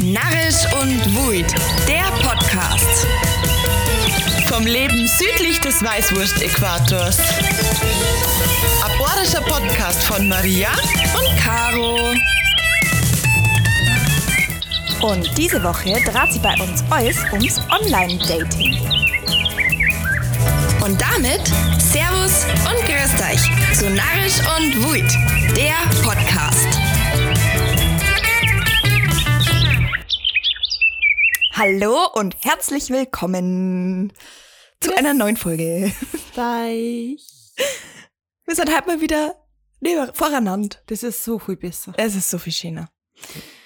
Narrisch und Wuid, der Podcast. Vom Leben südlich des Weißwurst-Äquators. Aborischer Podcast von Maria und Caro. Und diese Woche dreht sie bei uns alles ums Online-Dating. Und damit Servus und Grüßt euch zu Narrisch und Wuid, der Podcast. Hallo und herzlich willkommen zu einer neuen Folge. Gleich. Wir sind halt mal wieder voreinander. Das ist so viel besser. Es ist so viel schöner.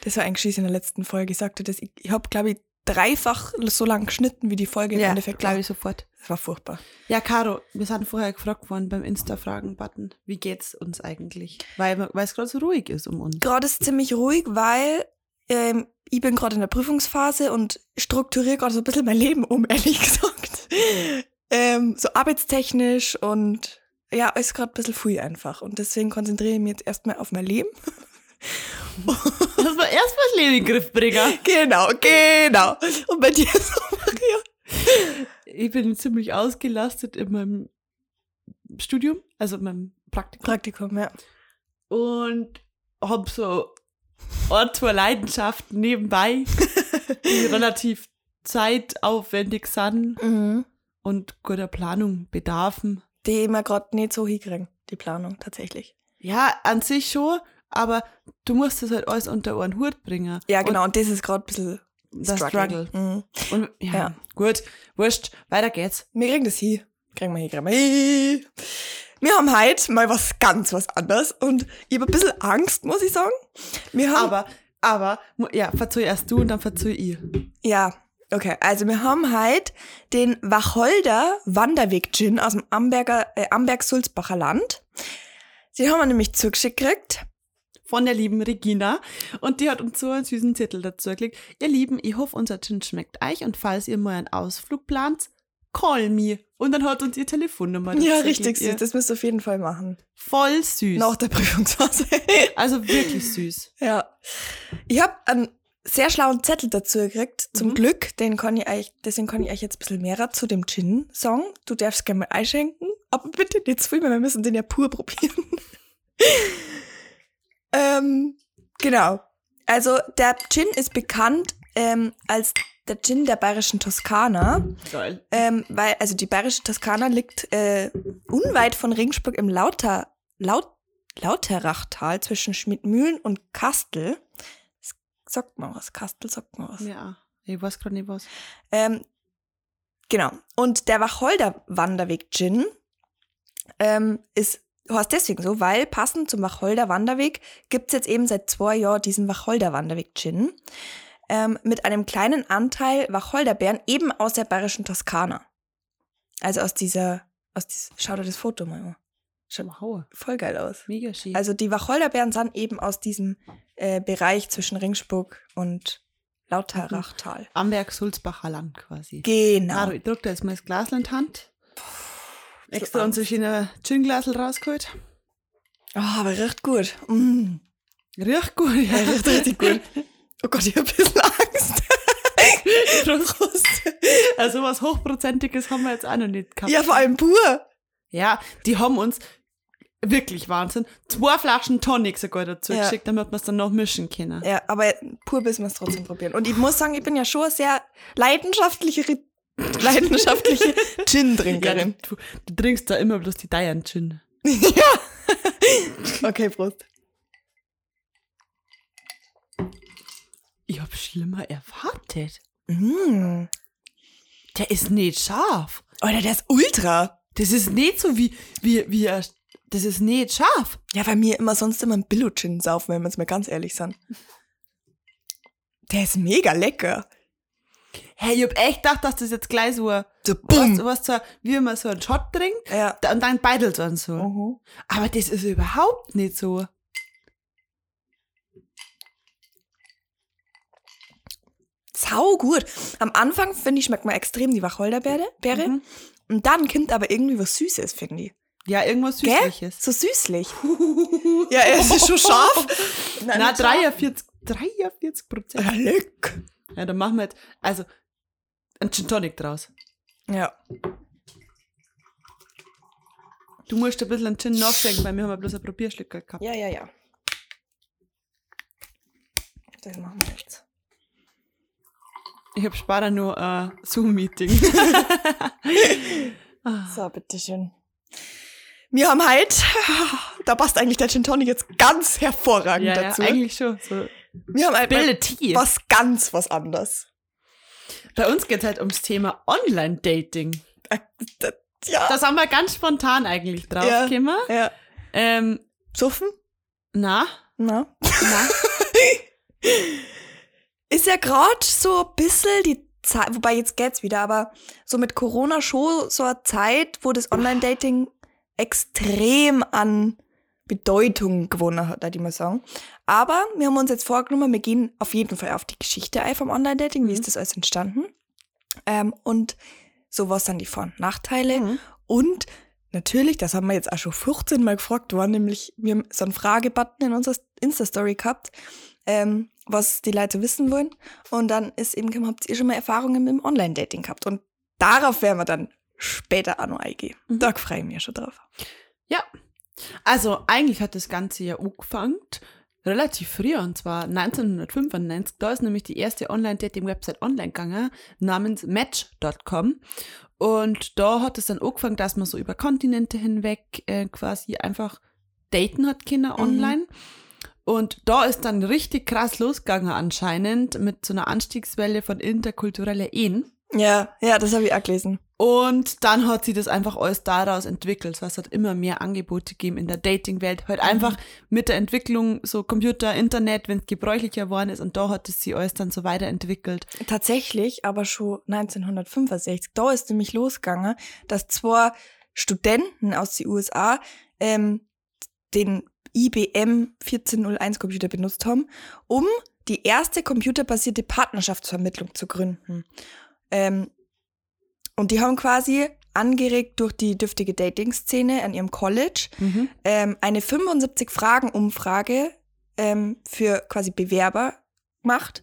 Das war eigentlich in der letzten Folge. Ich sagte das, ich, ich habe, glaube ich, dreifach so lang geschnitten, wie die Folge im Ja, Endeffekt glaube ich sofort. Das war furchtbar. Ja, Caro, wir sind vorher gefragt worden beim Insta-Fragen-Button. Wie geht's uns eigentlich? Weil es gerade so ruhig ist um uns. Gerade ist ziemlich ruhig, weil ähm, ich bin gerade in der Prüfungsphase und strukturiere gerade so ein bisschen mein Leben um, ehrlich gesagt. ähm, so arbeitstechnisch und ja, ist gerade ein bisschen früh einfach. Und deswegen konzentriere ich mich jetzt erstmal auf mein Leben. Das war erst mal das Leben in den Griff bringen. Genau, genau. Und bei dir so, Maria? Ich bin ziemlich ausgelastet in meinem Studium, also in meinem Praktikum. Praktikum, ja. Und hab so ein, zwei Leidenschaften nebenbei, die relativ zeitaufwendig sind Mhm. und guter Planung bedarfen. Die wir gerade nicht so hinkriegen, die Planung tatsächlich. Ja, an sich schon, aber du musst das halt alles unter einen Hut bringen. Ja, genau. Und, das ist gerade ein bisschen Und das Struggle. Struggle. Mhm. Und ja, Ja. gut, wurscht, weiter geht's. Wir kriegen das hin. Kriegen wir hin, kriegen wir hin. Wir haben heute mal was ganz was anderes und ich habe ein bisschen Angst, muss ich sagen. Wir haben, Aber, aber, ja, verzeih erst du und dann verzeih ich. ja, okay. Also wir haben heute den Wacholder Wanderweg Gin aus dem Amberger, äh, Amberg-Sulzbacher Land. Sie haben wir nämlich zugeschickt gekriegt. Von der lieben Regina. Und die hat uns so einen süßen Zettel dazu geklickt. Ihr Lieben, ich hoffe, unser Gin schmeckt euch und falls ihr mal einen Ausflug plant, call me. Und dann hat uns ihr Telefonnummer Ja, richtig süß. Das müsst ihr auf jeden Fall machen. Voll süß. Nach der Prüfungsphase. Also wirklich süß. Ja. Ich habe einen sehr schlauen Zettel dazu gekriegt, zum Mhm. Glück. Den kann ich euch, deswegen kann ich euch jetzt ein bisschen mehr zu dem Gin sagen. Du darfst gerne mal einschenken, aber bitte nicht zu viel, weil wir müssen den ja pur probieren. ähm, genau. Also der Gin ist bekannt ähm, als der Gin der bayerischen Toskana. Geil. Ähm, weil, also die bayerische Toskana liegt äh, unweit von Regensburg im Lauter, Laut, Lauterachtal zwischen Schmidmühlen und Kastel. Das sagt man was, Kastel sagt man was. Ja, ich weiß gerade nicht was. Ähm, genau. Und der Wacholder Wanderweg Gin ähm, ist heißt deswegen so, weil passend zum Wacholder Wanderweg gibt's jetzt eben seit zwei Jahren diesen Wacholder Wanderweg Gin ähm, mit einem kleinen Anteil Wacholderbeeren eben aus der bayerischen Toskana. Also aus dieser, aus dies, schau dir das Foto mal an. Schaut Wow, voll geil aus. mega schön. Also die Wacholderbeeren sind eben aus diesem äh, Bereich zwischen Ringsburg und Lauterachtal. Amberg-Sulzbacher Land quasi. Genau. Caro, ich drück da jetzt mal das Glas in die Hand. Extra Angst. unsere schöne Gin-Glasel rausgeholt. Oh, aber riecht gut. Mm. Riecht gut, Ja, ja. riecht richtig gut. Oh Gott, ich hab ein bisschen Angst. Prost. Also was Hochprozentiges haben wir jetzt auch noch nicht gehabt. Ja, vor allem pur. Ja, die haben uns wirklich Wahnsinn. Zwei Flaschen Tonic sogar dazu Ja. geschickt, damit wir es dann noch mischen können. Ja, aber pur müssen wir es trotzdem probieren. Und ich muss sagen, ich bin ja schon eine sehr leidenschaftliche, leidenschaftliche Ja, Gin-Trinkerin. du, du trinkst da immer bloß die Diane Gin. Ja. Okay, Prost. Ich hab schlimmer erwartet. Mm. Der ist nicht scharf. Alter, der ist ultra. Das ist nicht so wie, wie, wie, er- das ist nicht scharf. Ja, weil mir immer sonst immer ein Billo-Gin saufen, wenn wir jetzt mal ganz ehrlich sind. Der ist mega lecker. Hey, ich hab echt gedacht, dass das jetzt gleich so, ein- So, was, bumm. was so, wie man so einen Shot trinkt, Ja. und dann beidelt dann so. Mhm. Aber das ist überhaupt nicht so. Sau gut. Am Anfang, finde ich, schmeckt man extrem die Wacholderbeere. Beere. Mhm. Und dann kommt aber irgendwie was Süßes, finde ich. Ja, irgendwas Gell? Süßliches. So süßlich. ja, es ist schon scharf. Na, nicht scharf. 43 43 Prozent. Ja, leck. Ja, dann machen wir jetzt, also, ein Gin Tonic draus. Ja. Du musst ein bisschen einen Gin nachschenken, weil wir haben ja bloß ein Probierschlücke gehabt. Ja, ja, ja. Das machen wir jetzt. Ich hab später nur ein Zoom-Meeting. So, bitteschön. Wir haben halt, da passt eigentlich der Gin Tonic jetzt ganz hervorragend ja, ja, dazu. eigentlich schon. So. Wir haben halt was ganz was anderes. Bei uns geht es halt ums Thema Online-Dating. Äh, Ja, Da sind wir ganz spontan eigentlich drauf Ja. gekommen. ja. Ähm, Suffen? na, Na? na. Ist ja gerade so ein bisschen die Zeit, wobei jetzt geht's wieder, aber so mit Corona schon so eine Zeit, wo das Online-Dating extrem an Bedeutung gewonnen hat, würde ich mal sagen. Aber wir haben uns jetzt vorgenommen, wir gehen auf jeden Fall auf die Geschichte ein vom Online-Dating, wie ist das alles entstanden. Ähm, und so was dann die Vor- und Nachteile. Mhm. Und natürlich, das haben wir jetzt auch schon 15 Mal gefragt worden, nämlich wir haben so einen Fragebutton in unserer Insta-Story gehabt, ähm, was die Leute wissen wollen. Und dann ist eben, gekommen, habt ihr schon mal Erfahrungen mit dem Online-Dating gehabt? Und darauf werden wir dann später auch noch eingehen. Mhm. Da freue ich mich schon drauf. Ja. Also eigentlich hat das Ganze ja angefangen, relativ früh, und zwar 1995. Da ist nämlich die erste Online-Dating-Website online gegangen, namens Match.com. Und da hat es dann angefangen, dass man so über Kontinente hinweg äh, quasi einfach daten hat können online. Und da ist dann richtig krass losgegangen anscheinend mit so einer Anstiegswelle von interkultureller Ehen. Ja, ja, das habe ich auch gelesen. Und dann hat sie das einfach alles daraus entwickelt. Es hat immer mehr Angebote gegeben in der Dating-Welt. Halt einfach mit der Entwicklung so Computer, Internet, wenn es gebräuchlicher geworden ist. Und da hat es sie alles dann so weiterentwickelt. Tatsächlich, aber schon 1965. Da ist nämlich losgegangen, dass zwei Studenten aus den USA ähm, den IBM 1401 Computer benutzt haben, um die erste computerbasierte Partnerschaftsvermittlung zu gründen. Ähm, und die haben quasi angeregt durch die dürftige Dating-Szene an ihrem College ähm, eine 75-Fragen-Umfrage ähm, für quasi Bewerber gemacht.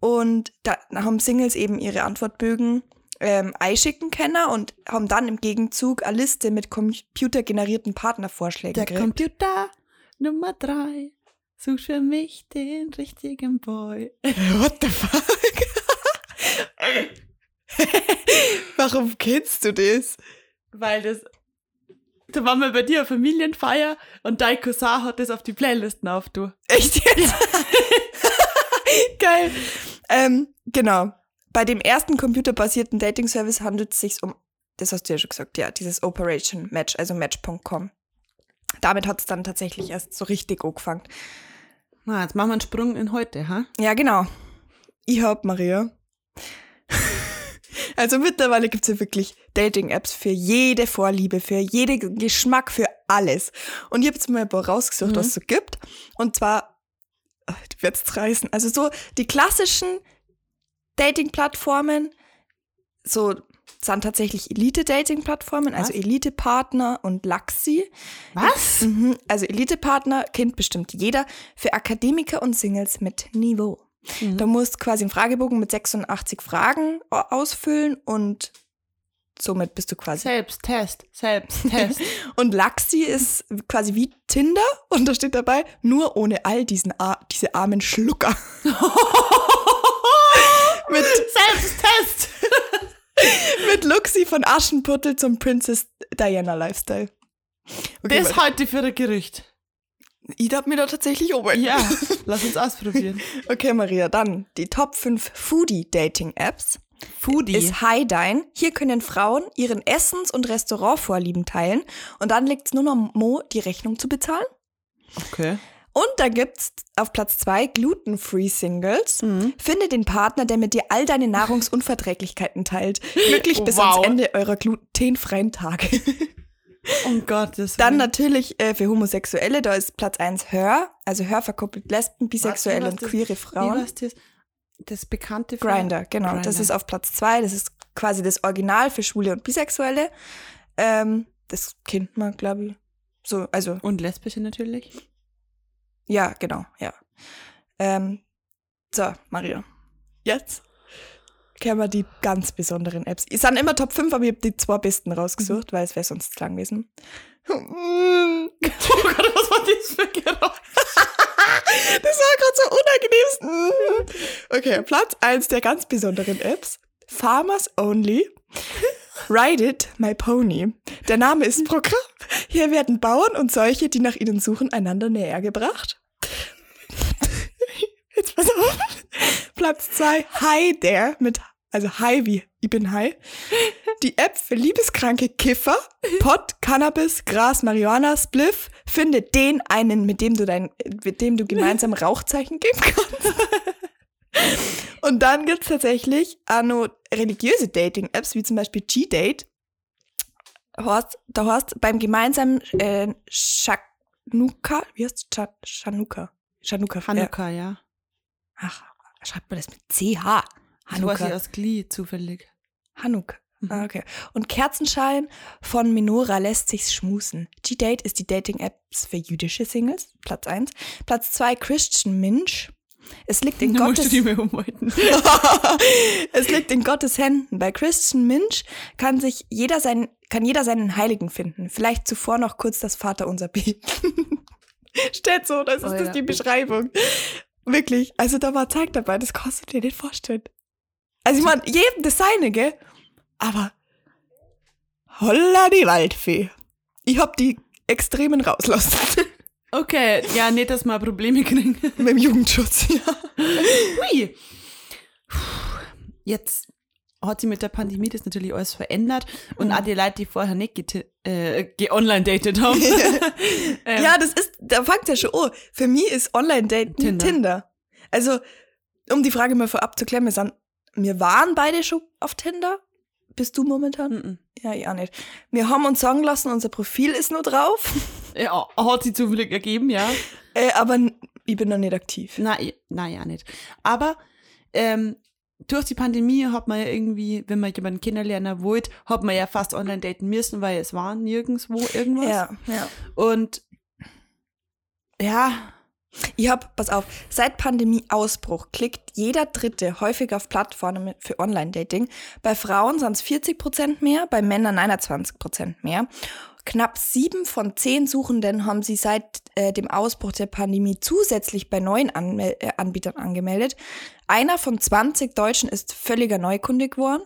Und da haben Singles eben ihre Antwortbögen ähm, einschicken können und haben dann im Gegenzug eine Liste mit computergenerierten Partnervorschlägen Der gekriegt. Computer Nummer drei sucht für mich den richtigen Boy. What the fuck? Warum kennst du das? Weil das. Da waren wir bei dir eine Familienfeier und dein Cousin hat das auf die Playlisten auf, du. Echt jetzt? Geil. Ähm, genau. Bei dem ersten computerbasierten Dating-Service handelt es sich um, das hast du ja schon gesagt, ja, dieses Operation Match, also Match.com. Damit hat es dann tatsächlich erst so richtig angefangen. Na, jetzt machen wir einen Sprung in heute, ha? Ja, genau. Ich hab Maria. Also mittlerweile gibt's ja wirklich Dating-Apps für jede Vorliebe, für jeden Geschmack, für alles. Und ich habe jetzt mal ein paar rausgesucht, Mhm. was es so gibt. Und zwar, ach, die wird's reißen. Also so die klassischen Dating-Plattformen, so sind tatsächlich Elite-Dating-Plattformen, also? Elite-Partner und Laxi. Was? Mhm. Also Elite-Partner kennt bestimmt jeder für Akademiker und Singles mit Niveau. Mhm. Da musst quasi einen Fragebogen mit 86 Fragen au- ausfüllen und somit bist du quasi. Selbsttest, Selbsttest. Und Laxi ist quasi wie Tinder und da steht dabei, nur ohne all diesen Ar diese armen Schlucker. mit, Selbsttest! mit Luxi von Aschenputtel zum Princess Diana Lifestyle. Okay, Das warte. heute für ein Gerücht. ich darf mir da tatsächlich oben. Ja, lass uns ausprobieren. Okay, Maria, dann die Top 5 Foodie-Dating-Apps. Foodie. ist Highline. Hier können Frauen ihren Essens- und Restaurantvorlieben teilen und dann liegt es nur noch Mo, die Rechnung zu bezahlen. okay. Und da gibt's auf Platz zwei Gluten-Free Singles. Mhm. Finde den Partner, der mit dir all deine Nahrungsunverträglichkeiten teilt. Glücklich bis Wow. ans Ende eurer glutenfreien Tage. Um Gottes Dann Willen. natürlich äh, für Homosexuelle, da ist Platz eins Hör, also Hör verkuppelt Lesben, Bisexuelle und heißt queere Frauen. das? Das bekannte für- Grinder, genau. Das Grindr. ist auf Platz zwei. Das ist quasi das Original für Schwule und Bisexuelle. Ähm, das kennt man, glaube ich. So, also, Und lesbische natürlich. Ja, genau, ja. Ähm, So, Maria. Jetzt kennen wir die ganz besonderen Apps. Es sind immer Top 5, aber ich habe die zwei besten rausgesucht, weil es wäre sonst zu lang gewesen. Oh Gott, was war das für Geräusch? Das war gerade so unangenehm. Okay, Platz 1 der ganz besonderen Apps. Farmers Only. Ride It, My Pony. Der Name ist Programm. Hier werden Bauern und solche, die nach ihnen suchen, einander näher gebracht. Jetzt pass auf. Platz 2, Hi There mit, also Hi wie, ich bin Hi. Die App für liebeskranke Kiffer, Pot, Cannabis, Gras, Marihuana, Spliff. Finde den einen, mit dem du dein, mit dem du gemeinsam Rauchzeichen geben kannst. Und dann gibt's tatsächlich auch noch religiöse Dating-Apps, wie zum Beispiel G-Date. Horst, da hast beim gemeinsamen äh, Shanuka, wie heißt es? Shanuka. Shanuka. Hanukkah, ja. Ach, schreibt man das mit CH? So weiß ich Hanukkah. aus Glee zufällig. Hanukkah. Mhm. Ah, okay. Und Kerzenschein von Minora lässt sich's schmusen. G-Date ist die Dating-Apps für jüdische Singles. Platz 1. Platz 2 Christian Minch. Es liegt in Gottes es liegt in Gottes Händen. Bei Christian Minch kann sich jeder sein, kann jeder seinen Heiligen finden. Vielleicht zuvor noch kurz das Vaterunser beten. Steht so, das ist Oh das ja. die Beschreibung. Wirklich. Also da war Zeug dabei, das kannst du dir nicht vorstellen. Also ich meine, jedem das seine, gell? Aber holla die Waldfee. Ich hab die Extremen rauslassen. Okay, ja, nicht, dass wir Probleme kriegen. Mit dem Jugendschutz, ja. Hui. Jetzt hat sich mit der Pandemie das natürlich alles verändert und Mhm. auch die Leute, die vorher nicht geti- äh, ge-online dated haben. ähm, Ja, das ist, da fängt ja schon an. Für mich ist Online-Dating Tinder. Tinder. Also, um die Frage mal vorab zu klären, wir, sind, wir waren beide schon auf Tinder. Bist du momentan? mhm. Ja, ich auch nicht. Wir haben uns sagen lassen, unser Profil ist nur drauf, ja, hat sich zufällig ergeben, ja. äh, aber ich bin noch nicht aktiv. Nein, nein, ja nicht. Aber ähm, durch die Pandemie hat man ja irgendwie, wenn man jemanden kennenlernen wollte, hat man ja fast online daten müssen, weil es war nirgendwo irgendwas. Ja, ja. Und ja, Ich hab, pass auf, seit Pandemie-Ausbruch klickt jeder Dritte häufig auf Plattformen für Online-Dating. Bei Frauen sind es 40% mehr, bei Männern 21% mehr. Knapp sieben von zehn Suchenden haben sie seit äh, dem Ausbruch der Pandemie zusätzlich bei neuen Anmel äh, Anbietern angemeldet. Einer von 20 Deutschen ist völliger Neukunde geworden.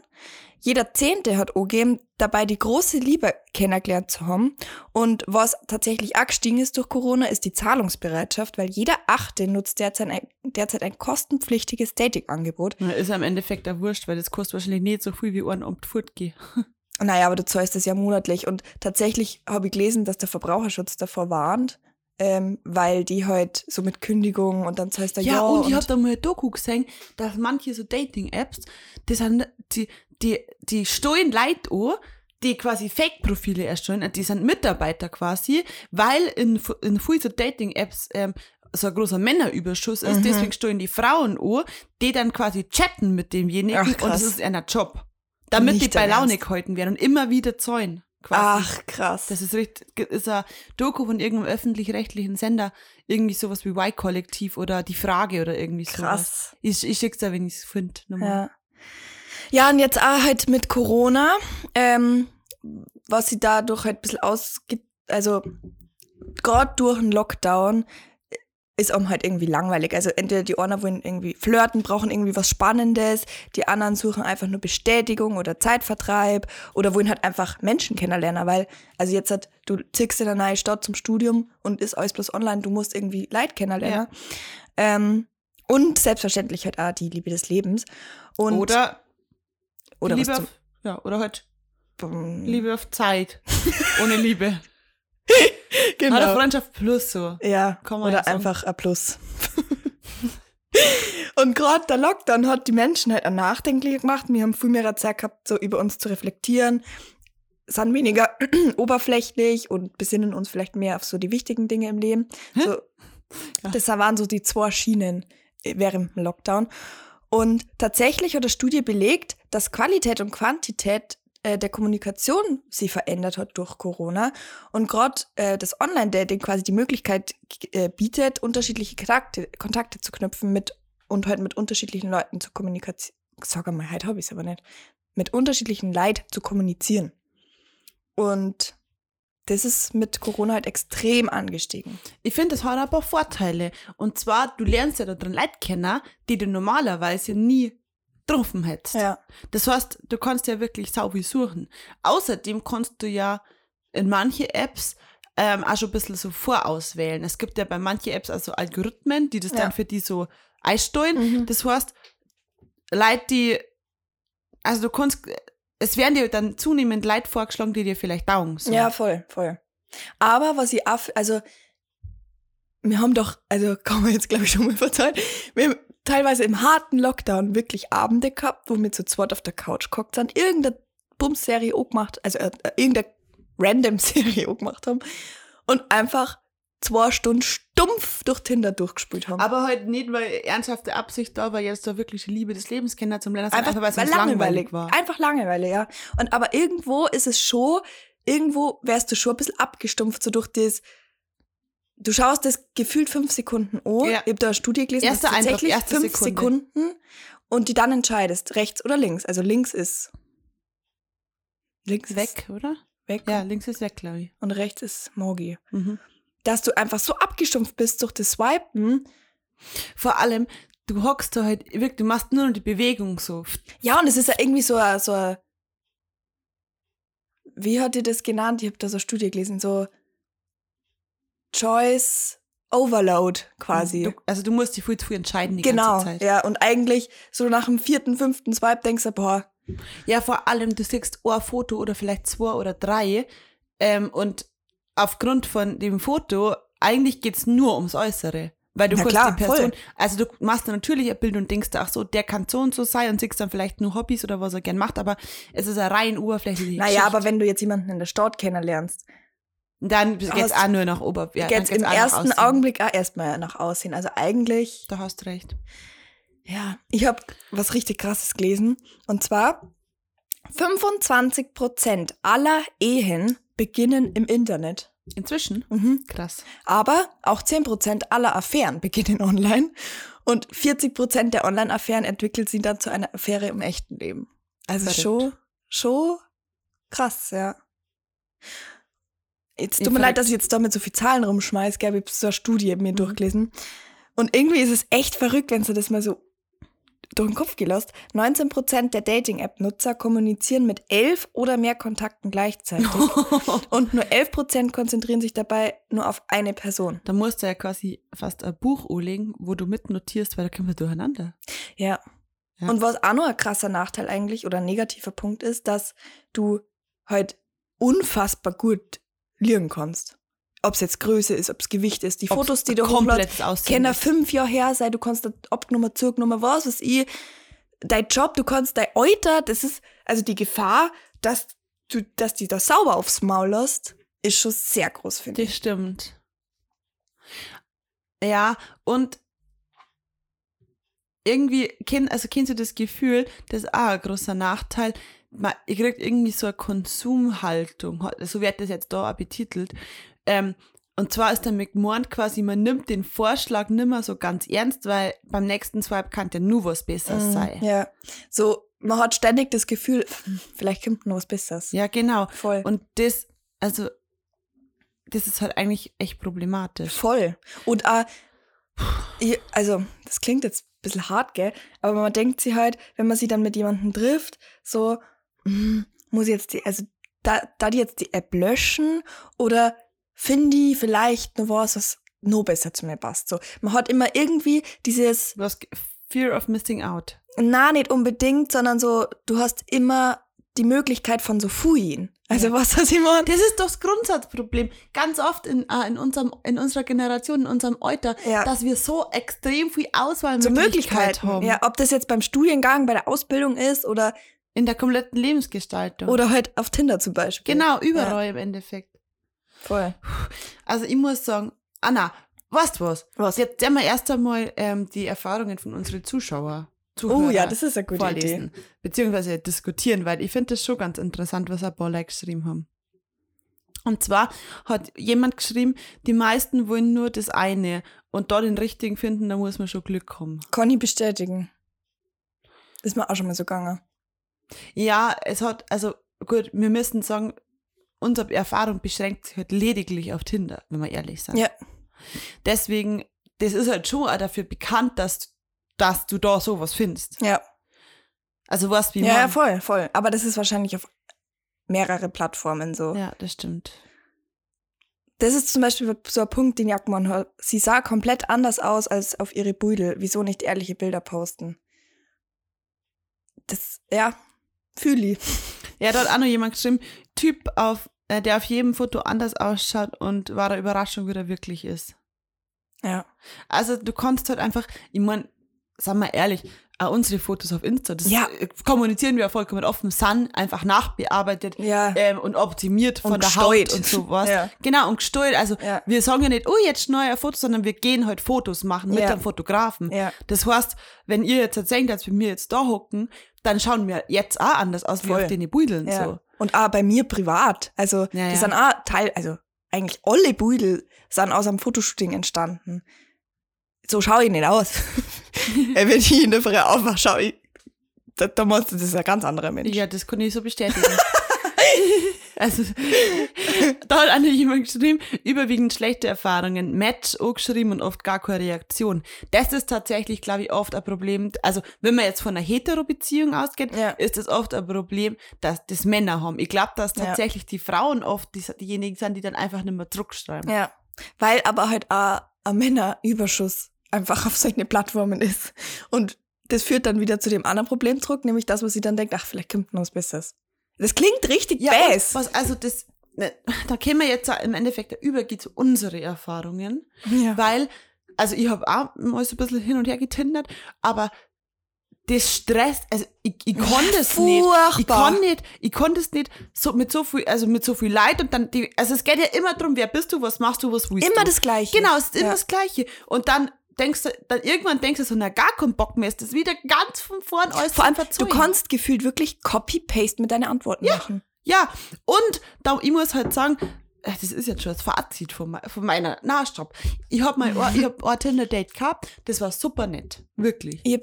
Jeder Zehnte hat angegeben, dabei die große Liebe kennengelernt zu haben. Und was tatsächlich auch gestiegen ist durch Corona, ist die Zahlungsbereitschaft, weil jeder Achte nutzt derzeit ein, derzeit ein kostenpflichtiges Dating-Angebot. ist am Endeffekt auch wurscht, weil das kostet wahrscheinlich nicht so viel wie ein Amt fortgehen. Naja, aber du zahlst das ja monatlich. Und tatsächlich habe ich gelesen, dass der Verbraucherschutz davor warnt, ähm, weil die halt so mit Kündigung und dann zahlst du Ja, ja. und ich hab da mal ein Doku gesehen, dass manche so Dating-Apps, die sind, die, die, die steuern Leute an, die quasi Fake-Profile erstellen, die sind Mitarbeiter quasi, weil in, in vielen so Dating-Apps ähm, so ein großer Männerüberschuss ist, Mhm. deswegen steuern die Frauen an, die dann quasi chatten mit demjenigen Ach, und das ist einer Job. Damit Nicht die bei Laune gehalten werden und immer wieder zäunen. Quasi. Ach, krass. Das ist richtig, ist ein Doku von irgendeinem öffentlich-rechtlichen Sender, irgendwie sowas wie Y-Kollektiv oder Die Frage oder irgendwie sowas. krass. Ich, ich schick's da, wenn ich's finde. Ja. Ja, und jetzt auch halt mit Corona, ähm, was sie dadurch halt ein bisschen ausgibt, also gerade durch den Lockdown ist einem halt irgendwie langweilig. Also entweder die einen wollen irgendwie flirten, brauchen irgendwie was Spannendes, die anderen suchen einfach nur Bestätigung oder Zeitvertreib oder wollen halt einfach Menschen kennenlernen, weil, also jetzt hat, du ziehst in eine neue Stadt zum Studium und ist alles bloß online, du musst irgendwie Leid kennenlernen. Ähm, und selbstverständlich halt auch die Liebe des Lebens. Und, oder oder Liebe was auf, ja, oder halt Liebe auf Zeit. Ohne Liebe. genau. Oder Freundschaft plus so. Ja, man oder einfach ein Plus. Und gerade der Lockdown hat die Menschen halt nachdenklich gemacht. Wir haben viel mehr Zeit gehabt, so über uns zu reflektieren, sind weniger oberflächlich und besinnen uns vielleicht mehr auf so die wichtigen Dinge im Leben. So, Ja. Das waren so die zwei Schienen während dem Lockdown. Und tatsächlich hat eine Studie belegt, dass Qualität und Quantität äh, der Kommunikation sie verändert hat durch Corona. Und gerade äh, das Online-Dating quasi die Möglichkeit äh, bietet, unterschiedliche Kontakte, Kontakte zu knüpfen mit und halt mit unterschiedlichen Leuten zu kommunizieren. Sag mal, heute habe ich es aber nicht. Mit unterschiedlichen Leid zu kommunizieren. Und das ist mit Corona halt extrem angestiegen. Ich finde, das hat aber Vorteile. Und zwar, du lernst ja da drin Leute kennen, die du normalerweise nie getroffen hättest. Ja. Das heißt, du kannst ja wirklich sau viel suchen. Außerdem kannst du ja in manche Apps ähm, auch schon ein bisschen so vorauswählen. Es gibt ja bei manchen Apps also Algorithmen, die das Ja. dann für die so einstellen. Mhm. Das heißt, Leute, die, also du kannst, es werden dir dann zunehmend Leute vorgeschlagen, die dir vielleicht taugen. So. Ja, voll, voll. Aber was ich auch, also, wir haben doch, also kann man jetzt glaube ich schon mal verzeihen, wir haben teilweise im harten Lockdown wirklich Abende gehabt, wo wir zu zweit auf der Couch gehockt sind, irgendeine Bums-Serie auch gemacht, also äh, irgendeine random Serie auch gemacht haben und einfach zwei Stunden stumpf durch Tinder durchgespielt haben. Aber halt nicht, weil ernsthafte Absicht da war, jetzt da wirklich die Liebe des Lebens kennen zum Lernen, sondern einfach, einfach, weil es langweilig langweilig war. Einfach Langeweile, ja. Und aber irgendwo ist es schon, irgendwo wärst du schon ein bisschen abgestumpft, so durch das. Du schaust das gefühlt fünf Sekunden an. Ja. Ich habe da eine Studie gelesen, Erster dass Eindruck, tatsächlich erste fünf Sekunde. Sekunden und die dann entscheidest, rechts oder links. Also links ist links ist Weg, oder? weg Ja, links ist weg, glaube ich. und rechts ist Mogi. Mhm. Dass du einfach so abgestumpft bist durch das Swipen. Vor allem, du hockst da halt, wirklich, du machst nur noch die Bewegung so. Ja, und es ist ja irgendwie so ein, so ein, wie hat ihr das genannt? Ich habe da so eine Studie gelesen, so Choice Overload quasi. Du, also du musst dich viel zu viel entscheiden die genau, ganze Zeit. ja. Und eigentlich so nach dem vierten, fünften Swipe denkst du, boah, Ja, vor allem, du siehst ein Foto oder vielleicht zwei oder drei ähm, und aufgrund von dem Foto, eigentlich geht's nur ums Äußere. Weil du Na klar, die Person, voll. also du machst dann natürlich ein Bild und denkst, ach so, der kann so und so sein und siehst dann vielleicht nur Hobbys oder was er gern macht, aber es ist eine rein oberflächliche naja, Geschichte. aber wenn du jetzt jemanden in der Stadt kennenlernst, Dann geht's hast- auch nur nach Ober... Ja, dann geht's im ersten. Augenblick auch erstmal nach Aussehen. Also eigentlich, Da hast du recht. ja, ich habe was richtig krasses gelesen. Und zwar 25 Prozent aller Ehen beginnen im Internet. Inzwischen? Mhm. Krass. Aber auch 10% aller Affären beginnen online und 40% der Online-Affären entwickelt sie dann zu einer Affäre im echten Leben. Also Verrückt. schon, schon krass, ja. Jetzt tut mir leid, dass ich jetzt da mit so viel Zahlen rumschmeiß, gell, ich habe so eine Studie mir durchgelesen. Und irgendwie ist es echt verrückt, wenn du das mal so durch den Kopf gelost. 19% der Dating-App-Nutzer kommunizieren mit elf oder mehr Kontakten gleichzeitig. Und nur 11% konzentrieren sich dabei nur auf eine Person. da musst du ja quasi fast ein Buch anlegen, wo du mitnotierst, weil da kommen wir durcheinander. Ja. Ja. Und was auch noch ein krasser Nachteil eigentlich oder ein negativer Punkt ist, dass du halt unfassbar gut liegen kannst. Ob es jetzt Größe ist, ob es Gewicht ist, die Ob's Fotos, die du komplett hochlädst, können fünf Jahre her sein, du kannst abgenommen, zurückgenommen, was weiß ich. Dein Job, du kannst dein Alter, das ist, also die Gefahr, dass du, dass die da sauber aufs Maul lässt, ist schon sehr groß, finde ich. Das stimmt. Ja, und irgendwie, kenn, also kennst du das Gefühl, das ist auch ein großer Nachteil, man, ihr kriegt irgendwie so eine Konsumhaltung, so wird das jetzt da auch betitelt. Ähm, und zwar ist damit gemeint quasi, man nimmt den Vorschlag nimmer so ganz ernst, weil beim nächsten Swipe kann der nur was Besseres sein. Mhm, Ja. So, man hat ständig das Gefühl, vielleicht kommt noch was Besseres. Ja, genau. Voll. Und das, also, das ist halt eigentlich echt problematisch. Voll. Und ich- also, das klingt jetzt ein bisschen hart, gell? Aber man denkt sich halt, wenn man sie dann mit jemandem trifft, so, muss ich jetzt die, also, da, da die jetzt die App löschen oder finde ich vielleicht noch was, was noch besser zu mir passt. So, man hat immer irgendwie dieses, Du hast Fear of Missing Out. na, nicht unbedingt, sondern so, du hast immer die Möglichkeit von so Fuien. Also, Ja. was das immer. Das ist doch das Grundsatzproblem. Ganz oft in, äh, in, unserem, in unserer Generation, in unserem Alter, Ja. dass wir so extrem viel so Auswahlmöglichkeit Möglichkeiten. haben. Ja, ob das jetzt beim Studiengang, bei der Ausbildung ist oder In der kompletten Lebensgestaltung. Oder halt auf Tinder zum Beispiel. genau, überall im Endeffekt. Voll. Also ich muss sagen, Anna, weißt du was? Was? Jetzt werden wir erst einmal ähm, die Erfahrungen von unseren Zuschauer, Zuhörer Oh ja, das ist eine gute vorlesen. Beziehungsweise diskutieren, weil ich finde das schon ganz interessant, was ein paar Leute geschrieben haben. Und zwar hat jemand geschrieben, die meisten wollen nur das eine und da den richtigen finden, da muss man schon Glück haben. Kann ich bestätigen. Ist mir auch schon mal so gegangen. Ja, es hat, also gut, wir müssen sagen, unsere Erfahrung beschränkt sich halt lediglich auf Tinder, wenn wir ehrlich sind. Ja. Deswegen, das ist halt schon auch dafür bekannt, dass, dass du da sowas findest. Ja. Also was wie Ja, ja, voll, voll. Aber das ist wahrscheinlich auf mehrere Plattformen so. Ja, das stimmt. Das ist zum Beispiel so ein Punkt, den Jackmann hat. Sie sah komplett anders aus als auf ihre Büdel. Wieso nicht ehrliche Bilder posten? Das, ja, fühle ich. Ja, da hat auch noch jemand geschrieben, Typ, auf, äh, der auf jedem Foto anders ausschaut und war eine Überraschung, wie er wirklich ist. Ja. Also du kannst halt einfach, ich meine, sagen wir ehrlich, auch unsere Fotos auf Insta, das Ja. äh, kommunizieren wir vollkommen offen, sind einfach nachbearbeitet Ja. ähm, und optimiert von Und der gesteuert. Haut und sowas. Ja. Genau, und gesteuert. Also Ja. wir sagen ja nicht, oh, jetzt neue Fotos, sondern wir gehen halt Fotos machen mit einem Fotografen. Das heißt, wenn ihr jetzt erzählt, dass wir mir jetzt da hocken, dann schauen wir jetzt auch anders aus wie Voll. auf den Budeln. ja. So. Und auch bei mir privat. Also, ja. sind auch Teil, also eigentlich alle Büdel sind aus einem Fotoshooting entstanden. So schaue ich nicht aus. Ey, Wenn ich in der Früh aufwache, schaue ich, da, da muss das ist ein ganz anderer Mensch. Ja, das kann ich so bestätigen. also, da hat einer jemand geschrieben, überwiegend schlechte Erfahrungen, Match auch geschrieben und oft gar keine Reaktion. Das ist tatsächlich, glaube ich, oft ein Problem. Also, wenn man jetzt von einer Hetero-Beziehung ausgeht, Ja. ist das oft ein Problem, dass das Männer haben. Ich glaube, dass Ja. tatsächlich die Frauen oft die, diejenigen sind, die dann einfach nicht mehr Druck schreiben. Ja. Weil aber halt auch ein Männerüberschuss einfach auf solchen Plattformen ist. Und das führt dann wieder zu dem anderen Problemdruck, nämlich dass man sich dann denkt, ach, vielleicht kommt noch was Besseres. Das klingt richtig Ja, bass. was, also das, ne, da können wir jetzt im Endeffekt übergehen zu unsere Erfahrungen. Ja. Weil, also ich habe auch mal so ein bisschen hin und her getindert, aber das stresst, also ich, ich konnte es nicht. Ich kann nicht, ich konnte es nicht so mit so viel, also mit so viel Leid und dann, die, also es geht ja immer darum, wer bist du, was machst du, was willst du. Immer das Gleiche. Genau, es ist immer Ja. das Gleiche. Und dann denkst du, dann irgendwann denkst du so, na gar keinen Bock mehr, ist das wieder ganz von vorn alles Vor allem, zum du kannst gefühlt wirklich Copy-Paste mit deinen Antworten machen. Ja, und da, ich muss halt sagen, äh, das ist jetzt schon das Fazit von, von meiner Nachstopp. Ich habe mal ein- ich hab ein Tinder-Date gehabt, das war super nett. Wirklich. Ich hab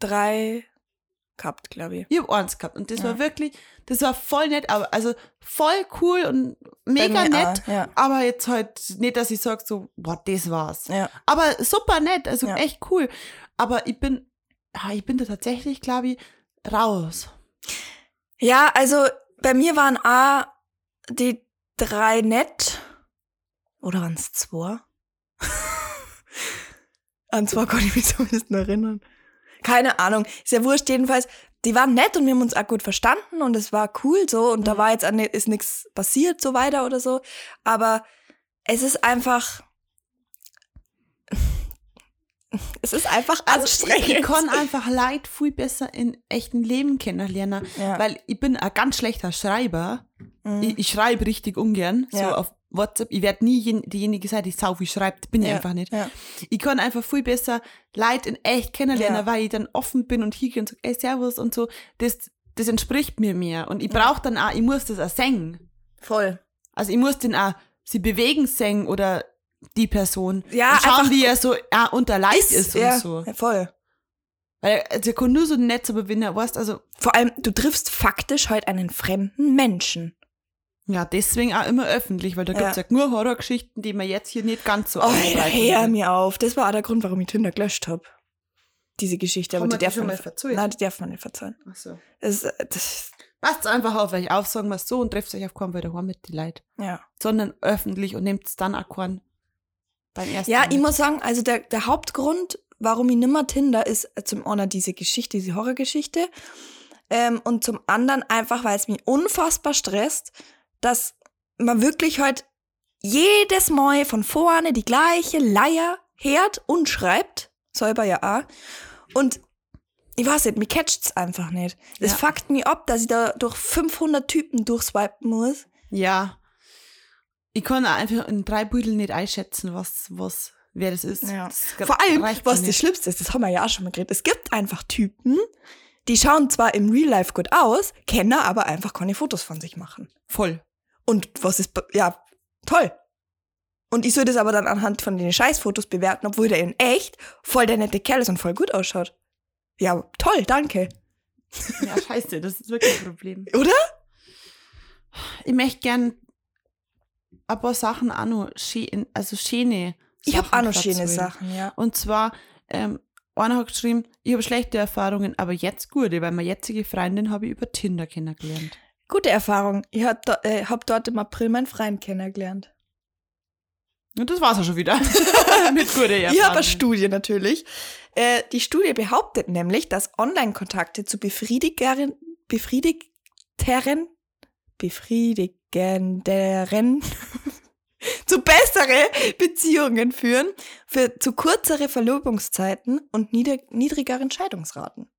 drei gehabt, glaube ich. Ich habe eins gehabt und das Ja. war wirklich, das war voll nett, aber also voll cool und mega nett. auch, ja. Aber jetzt halt nicht, dass ich sage so, boah, das war's. Ja. Aber super nett, also echt cool. Aber ich bin, ah, ich bin da tatsächlich, glaube ich, raus. Ja, also bei mir waren A die drei nett. Oder waren es zwei? An zwei kann ich mich zumindest erinnern. Keine Ahnung. Ist ja wurscht, jedenfalls. Die waren nett und wir haben uns auch gut verstanden und es war cool so und da Mhm. war jetzt ni- ist nichts passiert so weiter oder so. Aber es ist einfach. Es ist einfach Also anstrengend. ich, ich kann einfach Leid viel besser in echten Leben kennenlernen, Ja. weil ich bin ein ganz schlechter Schreiber. Mhm. Ich, ich schreibe richtig ungern, so Ja. auf WhatsApp. Ich werde nie jen- diejenige sein, die sau viel schreibt. Bin ich Ja, einfach nicht. ja. Ich kann einfach viel besser Leid in echt kennenlernen, Ja. weil ich dann offen bin und hier und so, ey, servus und so. Das, das entspricht mir mehr. Und ich brauche dann auch, ich muss das auch singen. Voll. Also ich muss den auch, sie bewegen singen oder die Person. Ja, und schauen, wie er so ah, unter Leid ist, ja, und so. ja, voll. Weil also, er kann nur so nett zu überwinden, weißt also, Vor allem, du triffst faktisch heute einen fremden Menschen. Ja, deswegen auch immer öffentlich, weil da Ja. gibt's ja nur Horrorgeschichten, die man jetzt hier nicht ganz so Oh, hör mir auf. Das war auch der Grund, warum ich Tinder gelöscht habe. Diese Geschichte. Aber die die darf man nicht verzählt? Nein, die darf man nicht verzeihen. Ach so. Das, das, Passt einfach auf euch auf, sagen wir so, und trefft euch auf keinen Fall daheim mit die Leute. ja. Sondern öffentlich und nehmt dann auch keinen beim ersten Ja, Mal. ich muss sagen, also der, der Hauptgrund, warum ich nimmer Tinder, ist äh, zum einen diese Geschichte, diese Horrorgeschichte. Ähm, und zum anderen einfach, weil es mich unfassbar stresst, dass man wirklich halt jedes Mal von vorne die gleiche Leier hört und schreibt. Selber ja auch. Und ich weiß nicht, mich catcht's einfach nicht. Das Ja. fuckt mich ab, dass ich da durch 500 Typen durchswipen muss. Ja. Ich kann einfach in drei Beutel nicht einschätzen, was, was, wer das ist. Das Vor allem, was das. Schlimmste ist, das haben wir ja auch schon mal geredet. Es gibt einfach Typen, die schauen zwar im Real Life gut aus, kennen aber einfach keine Fotos von sich machen. Voll. Und was ist, ja, toll. Und ich soll das aber dann anhand von den Scheißfotos bewerten, obwohl der in echt voll der nette Kerl ist und voll gut ausschaut. Ja, toll, danke. Ja, scheiße, das ist wirklich ein Problem. Oder? Ich möchte gern ein paar Sachen auch noch schön, also schöne Ich habe auch noch Sachen schöne. Sachen, ja. Und zwar, ähm, einer hat geschrieben, ich habe schlechte Erfahrungen, aber jetzt gute, weil meine jetzige Freundin habe ich über Tinder kennengelernt. Gute Erfahrung. Ich habe äh, hab dort im April meinen Freund kennengelernt. Und das war's auch schon wieder. Mit guten Erfahrungen. Ich habe eine Studie natürlich. Äh, die Studie behauptet nämlich, dass Online-Kontakte zu befriedigeren, befriedigteren, befriedigenderen, zu bessere Beziehungen führen, für zu kürzere Verlobungszeiten und niedrigeren Scheidungsraten.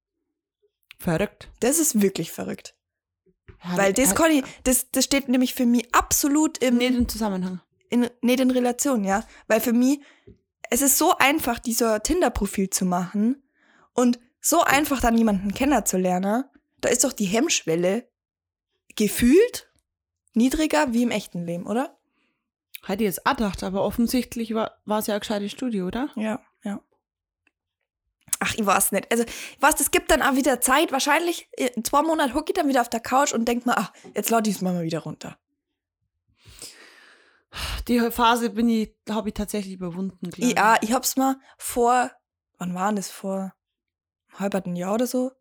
Verrückt. Das ist wirklich verrückt. Ja, Weil das, kann ich, das, das steht nämlich für mich absolut im, nicht im Zusammenhang. in, nicht in Relation, ja. Weil für mich, es ist so einfach, dieser Tinder-Profil zu machen und so einfach dann jemanden kennenzulernen. Da ist doch die Hemmschwelle gefühlt niedriger wie im echten Leben, oder? Hätte ich jetzt auch gedacht, aber offensichtlich war, es ja eine gescheite Studie, oder? Ja. Ach, ich weiß nicht. Also, ich weiß, es gibt dann auch wieder Zeit. Wahrscheinlich in zwei Monaten hocke ich dann wieder auf der Couch und denk mir, ach, jetzt lade ich es mal wieder runter. Die Phase bin ich, habe ich tatsächlich überwunden, glaube ich. Ja, ich hab's mal vor, wann war das? Vor einem halben Jahr oder so?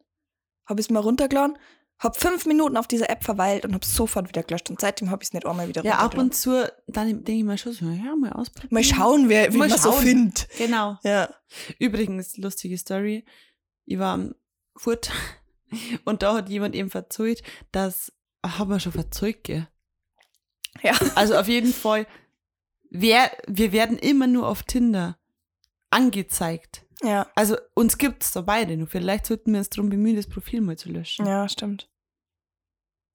Hab ich's mal runtergeladen, hab fünf Minuten auf dieser App verweilt und hab's sofort wieder gelöscht. Und seitdem hab ich's nicht einmal wieder Ja, ab und zu, dann denke ich mir schon so, ja, mal ausprobieren. Mal schauen, wer, wie man so findet. Genau. Ja. Übrigens, lustige Story. Ich war am Furt und da hat jemand eben verzeugt, dass, ach, haben wir schon verzeugt, gell? Ja. Also auf jeden Fall, wer, wir werden immer nur auf Tinder angezeigt. Ja. Also uns gibt's da beide nur. Vielleicht sollten wir uns darum bemühen, das Profil mal zu löschen. Ja, stimmt.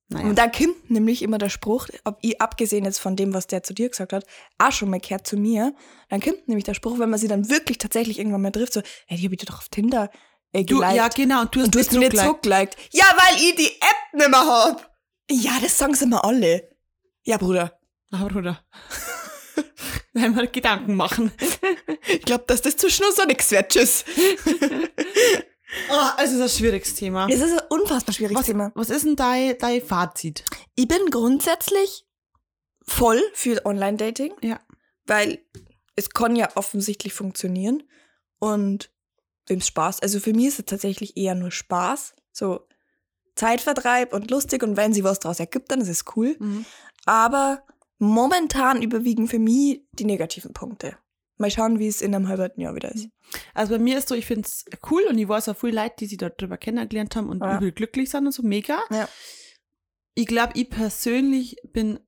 Naja. Und da kommt nämlich immer der Spruch, ob ich, abgesehen jetzt von dem, was der zu dir gesagt hat, auch schon mal kehrt zu mir, dann kommt nämlich der Spruch, wenn man sie dann wirklich tatsächlich irgendwann mal trifft, so, ey, die hab ich dir doch auf Tinder äh, du, ja, genau, und du hast und du hast mir zurückgeliked. Ja, weil ich die App nicht mehr hab. Ja, das sagen sie immer alle. Ja, Bruder. Ah, Bruder. Wir Gedanken machen. Ich glaube, dass das zwischen uns auch nichts wird. Tschüss. Oh, es ist ein schwieriges Thema. Es ist ein unfassbar schwieriges Was, Thema. was ist denn dein, dein Fazit? Ich bin grundsätzlich voll für Online-Dating. Ja. Weil es kann ja offensichtlich funktionieren. Und wem Spaß, also für mich ist es tatsächlich eher nur Spaß. So Zeitvertreib und lustig. Und wenn sie was daraus ergibt, dann ist es cool. Mhm. Aber momentan überwiegen für mich die negativen Punkte. Mal schauen, wie es in einem halben Jahr wieder ist. Also bei mir ist so, ich finde es cool und ich weiß auch viele Leute, die sich darüber kennengelernt haben und Ja. übel glücklich sind und so mega. Ja. Ich glaube, ich persönlich bin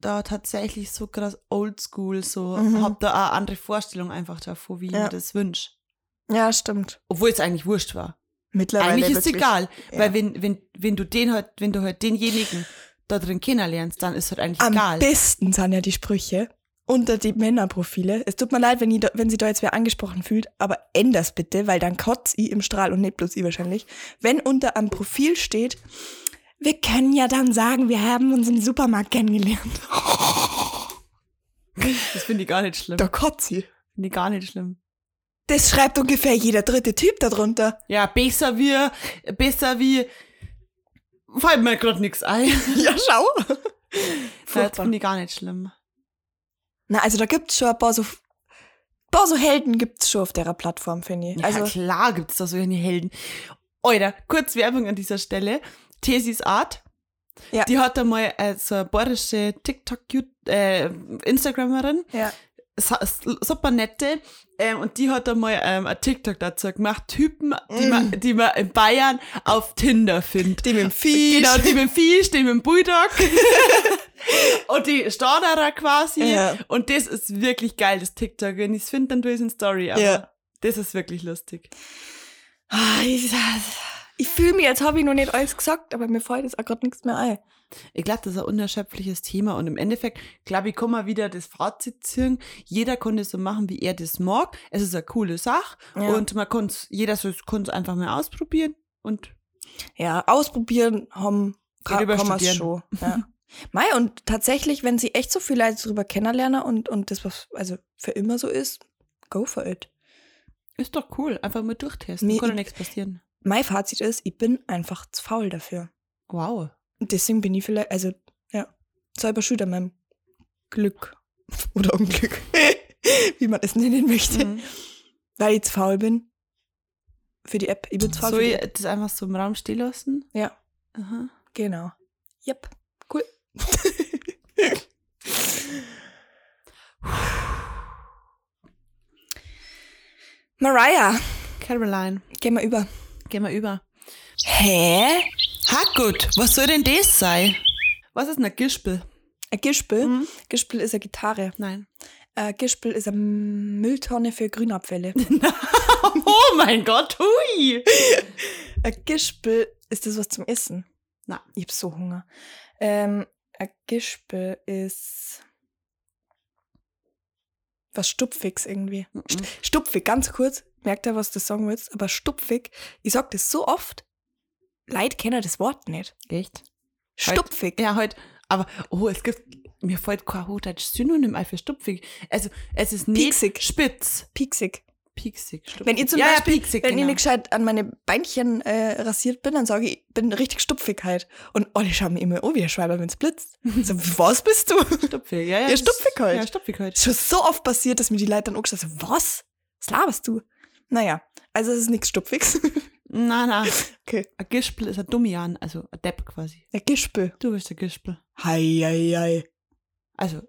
da tatsächlich so krass oldschool, so Mhm. hab da auch andere Vorstellungen einfach davon, wie ich Ja. mir das wünsche. Ja, stimmt. Obwohl es eigentlich wurscht war. Mittlerweile eigentlich ist es egal, Ja. weil wenn, wenn, wenn du den halt, wenn du halt denjenigen da drin kennenlernst, dann ist halt eigentlich Am egal. besten sind ja die Sprüche unter die Männerprofile. Es tut mir leid, wenn, da, wenn sie da jetzt wer angesprochen fühlt, aber änders bitte, weil dann kotzt ich im Strahl und nicht bloß ich wahrscheinlich. Wenn unter einem Profil steht, wir können ja dann sagen, wir haben uns im Supermarkt kennengelernt. Das finde ich gar nicht schlimm. Da kotzt ich. Finde ich gar nicht schlimm. Das schreibt ungefähr jeder dritte Typ darunter. Ja, besser wie, besser wie, fällt mir gerade nichts ein. Ja, schau. Das Furchtbar. finde ich gar nicht schlimm. Na, also da gibt's schon ein paar so, paar so Helden gibt's schon auf der Plattform, finde ich. Ja, Also, klar gibt's da solche Helden. Alter, kurz Werbung an dieser Stelle. Thesis Art. Ja. Die hat einmal äh, so eine bayerische TikTok, äh, ja. Super nette, ähm, und die hat einmal ähm, ein TikTok dazu gemacht, Typen, die, Mm. man, die man in Bayern auf Tinder findet. Die mit dem Vieh. Genau, die mit dem Fisch, die mit dem Bulldog. und die Starderer quasi. Ja. Und das ist wirklich geil, das TikTok. Wenn ich es finde, dann tue ich es in Story. Aber Ja. das ist wirklich lustig. Ah, ich fühle mich, als habe ich noch nicht alles gesagt, aber mir fällt jetzt auch gerade nichts mehr ein. Ich glaube, das ist ein unerschöpfliches Thema. Und im Endeffekt, glaube ich, kann man wieder das Fazit ziehen. Jeder kann das so machen, wie er das mag. Es ist eine coole Sache. Ja. Und man kann jeder kann es einfach mal ausprobieren. Und Ja, ausprobieren haben kann, Darüber es schon. Ja. Mei, und tatsächlich, wenn sie echt so viel Leute drüber kennenlernen und, und das, was also für immer so ist, go for it. Ist doch cool. Einfach mal durchtesten. Nee, Kann doch ich- nichts passieren. Mein Fazit ist, ich bin einfach zu faul dafür. Wow. Deswegen bin ich vielleicht, also, ja, selber schuld an meinem Glück. Oder Unglück. Wie man es nennen möchte. Mhm. Weil ich zu faul bin. Für die App. Ich bin zu faul Soll ich das einfach so im Raum stehen lassen? Ja, Aha. genau. Yep. Cool. Mariah, Caroline, gehen wir über. gehen wir über. Hä? Hackgut, was soll denn das sein? Was ist ein Gispel? Ein Gispel. Mhm. Gispel ist eine Gitarre. Nein. Ein Gispel ist eine Mülltonne für Grünabfälle. Oh mein Gott, hui! Ein Gispel ist das was zum Essen. Na. Ich hab so Hunger. Ähm, ein Gispel ist was Stupfiges irgendwie. Mhm. St- Stupfig, ganz kurz. Merkt ihr, was du sagen willst? Aber stupfig, ich sag das so oft. Leute kennen das Wort nicht. Echt? Stupfig. Ja, heute. Aber, oh, es gibt, mir fällt kein Hochdeutsch Synonym ein für stupfig. Also, es ist nicht Pieksig. spitz. Pieksig. Pieksig, stupfig. Wenn ich zum ja, Beispiel, ja, pieksig, wenn genau. ich nicht gescheit an meine Beinchen äh, rasiert bin, dann sage ich, ich bin richtig stupfig halt. Und alle schauen mir immer, oh, wie ein Schweiber, wenn's blitzt. So, was bist du? Stupfig, ja, ja. Ja, stupfig halt. Ja, stupfig halt. ist schon so oft passiert, dass mir die Leute dann auch gesagt haben, was? Was laberst du? Naja, also es ist nichts Stupfiges. Nein, nein. Okay. Ein Gispel ist ein Dummian, also ein Depp quasi. Der Gispel. Du bist der Gispel. Hei, hei, hei. Also,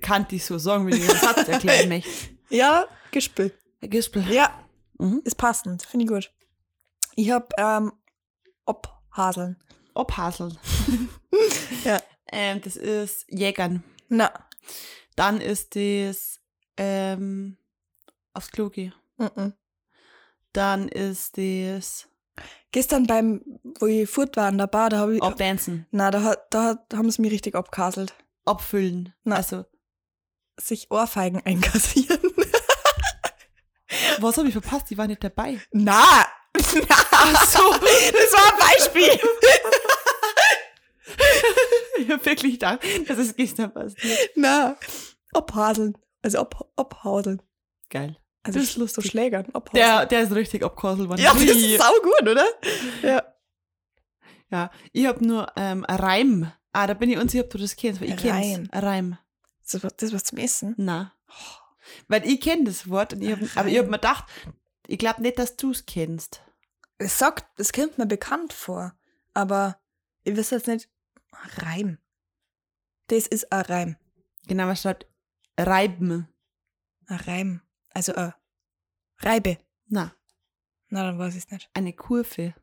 kann ich so sagen, wie ich den Satz erklären möchte. Ja, Gispel. Ein Gispel. Ja, Mhm. ist passend. Finde ich gut. Ich hab ähm, Obhaseln. Obhaseln. Ja. Ähm, das ist Jägern. Na, Dann ist das ähm, aufs Klo gehen. mm -mm. Dann ist das Gestern beim, wo ich fort war in der Bar, da habe ich, Abdancen. na, da, hat- da hat- haben sie mich richtig abkaselt. Abfüllen. Na. Also, Sich Ohrfeigen einkassieren. was habe ich verpasst? Die war nicht dabei. Na! Ach so, das war ein Beispiel. Ich habe wirklich gedacht, dass es gestern passiert. Na, Obhaseln. Also ob, Obhauseln. Geil. Also Das ist so lustig. Schlägern. Obhauseln. Der, der ist richtig abgehauselt worden. ja, das ist saugut, oder? Ja. Ja, ich habe nur ähm, ein Reim. Ah, da bin ich unsicher, ob du das kennst, weil ich Reim. kenn's. Ein Reim. Das, das was zum Essen. Na. Weil ich kenne das Wort, und ich hab, aber ich habe mir gedacht, ich glaube nicht, dass du es kennst. Es sagt, es kommt mir bekannt vor, aber ich weiß jetzt nicht. Reim. Das ist ein Reim. Genau, man schreibt Reiben. Ein Reim. Also ein Reibe. Na, Na, dann weiß ich es nicht. eine Kurve.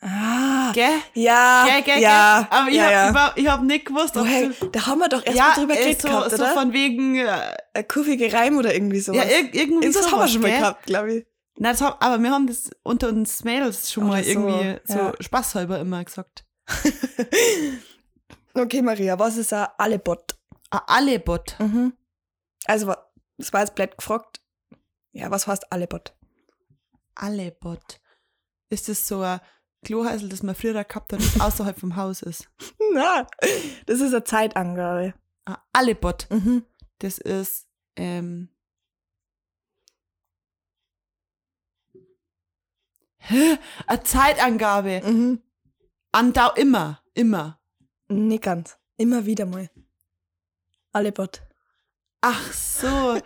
Ah. Gell? Ja. Gell, gell, ja. gell? Aber ich ja, habe ja. ich hab nicht gewusst, ob du... da haben wir doch erst ja, mal drüber äh, geredet so, gehabt, so oder? von wegen... Äh, Ein kurvige Reim oder irgendwie sowas. ja, ir irgendwie Irgendwas haben wir sowas, schon mal gell? gehabt, glaube ich. Nein, das hab, aber wir haben das unter uns Mädels schon Oder mal so, irgendwie so, ja. spaßhalber immer gesagt. Okay, Maria, was ist ein Allebot? Ein Allebot. Mhm. Also, wa- das war jetzt blöd gefragt. Ja, was heißt Allebot? Allebot. Ist das so ein Klohäusel, das man früher gehabt hat, das außerhalb vom Haus ist? Na, das ist eine Zeitangabe. Ein Allebot. Mhm. Das ist, ähm. Hä? Eine Zeitangabe. Mhm. Andau immer. Immer. Nicht ganz. Immer wieder mal. Allebot. Ach so.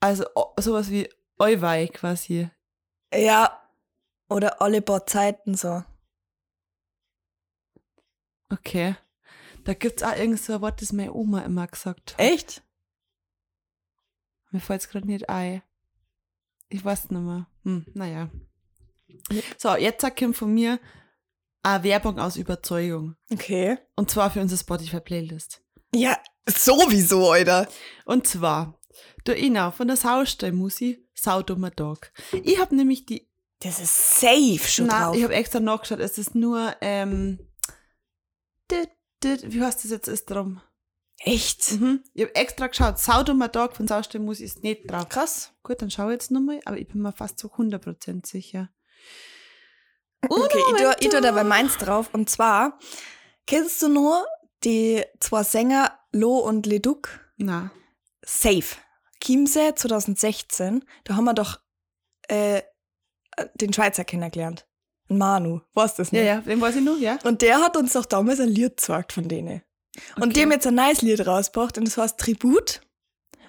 Also sowas wie Euwei quasi. ja. Oder Allebot Zeiten so. Okay. Da gibt's auch irgend so ein Wort, das meine Oma immer gesagt hat. Echt? Mir fällt's gerade nicht ein. Ich weiß nicht mehr. Hm, naja. So, jetzt kommt von mir eine Werbung aus Überzeugung. Okay. Und zwar für unsere Spotify-Playlist. Ja, sowieso, Alter. Und zwar, der Ina von der Saustallmusi, Saudummer Tag. Ich habe nämlich die, Das ist safe schon na, drauf. ich habe extra nachgeschaut, es ist nur, ähm, dit, dit, wie heißt das jetzt, ist drum? Echt? Mhm. Ich habe extra geschaut, Saudummer Tag von Saustallmusi ist nicht drauf. Krass. Gut, dann schau jetzt nochmal, aber ich bin mir fast zu 100% sicher. Okay, ich tue, ich tue dabei meins drauf. Und zwar Kennst du nur die zwei Sänger Lo und Leduc? Na. Safe. Chiemsee 2016, da haben wir doch äh, den Schweizer kennengelernt. Manu, weißt du das Ja, nicht? ja, den weiß ich noch, ja. Und der hat uns doch damals ein Lied gesagt von denen. Und Okay. die haben jetzt ein neues Lied rausgebracht und das heißt Tribut.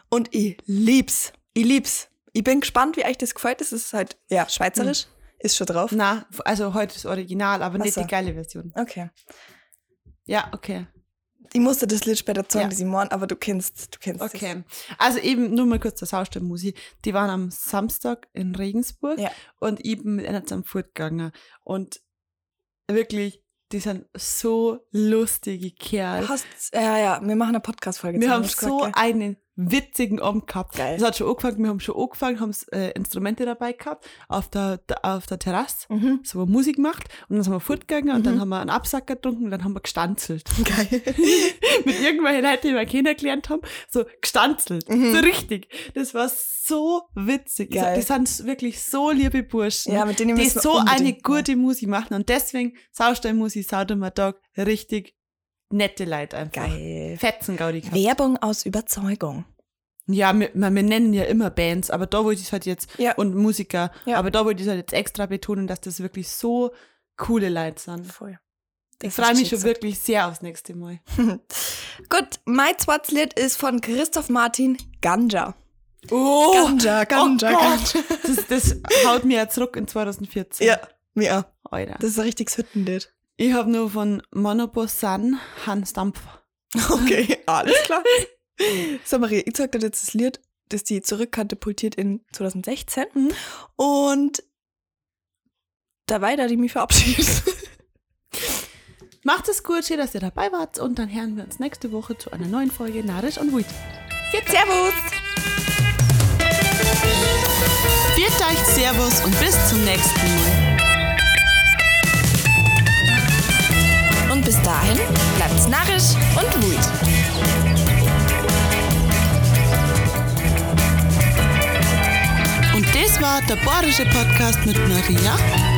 Und ich lieb's. Ich lieb's. Ich bin gespannt, wie euch das gefällt. Das ist halt, ja, schweizerisch. Ist schon drauf. Na, also heute das Original, aber nicht Ach so. die geile Version. Okay. Ja, okay. Ich musste das Lied später zeigen, Ja. das morgen, aber du kennst, du kennst Okay. Also eben nur mal kurz zur Saustallmusik. Die waren am Samstag in Regensburg Ja. und eben mit einer zum fortgegangen. Und wirklich, die sind so lustige das. Kerl. Hast, ja, ja, wir machen eine Podcast-Folge. Wir haben so gesagt, einen witzigen Abend gehabt. Geil. Es hat schon angefangen, wir haben schon angefangen, haben äh, Instrumente dabei gehabt, auf der, auf der Terrasse, Mhm. so haben wir Musik gemacht und dann sind wir fortgegangen und dann Mhm. haben wir einen Absacker getrunken und dann haben wir gestanzelt. Geil. Mit irgendwelchen Leuten, die wir kennengelernt haben, so gestanzelt. Mhm. So richtig. Das war so witzig. Geil. Die sind wirklich so liebe Burschen. Ja, mit denen die so eine gute Musik machen und deswegen Saustallmusik, Saudermatag, richtig nette Leute einfach. Geil. Fetzen, Gaudi. gehabt. Werbung aus Überzeugung. Ja, wir, wir nennen ja immer Bands, aber da wollte ich es halt jetzt, Ja. und Musiker, Ja. aber da wollte ich es halt jetzt extra betonen, dass das wirklich so coole Leute sind. Voll. Ich freue mich schon wirklich sehr aufs nächste Mal. Gut, mein zweites Lied ist von Christoph Martin, Ganja. Oh, Ganja, Ganja, oh Ganja. Das, das haut mir ja zurück in 2014. Ja, ja. Alter. Das ist ein richtiges Hüttenlied. Ich habe nur von Monobus Sun Hans Dampfer. Okay, alles klar. So, Maria, ich zeig dir jetzt das Lied, das die zurückkatapultiert in 2016. Mhm. Und dabei, da die mich verabschiedet. Macht es gut, schön, dass ihr dabei wart und dann hören wir uns nächste Woche zu einer neuen Folge Narisch und Wut. Servus! Viert euch Servus und bis zum nächsten Mal. Und bis dahin bleibt's narrisch und. Und das war der Bayerische Podcast mit Maria.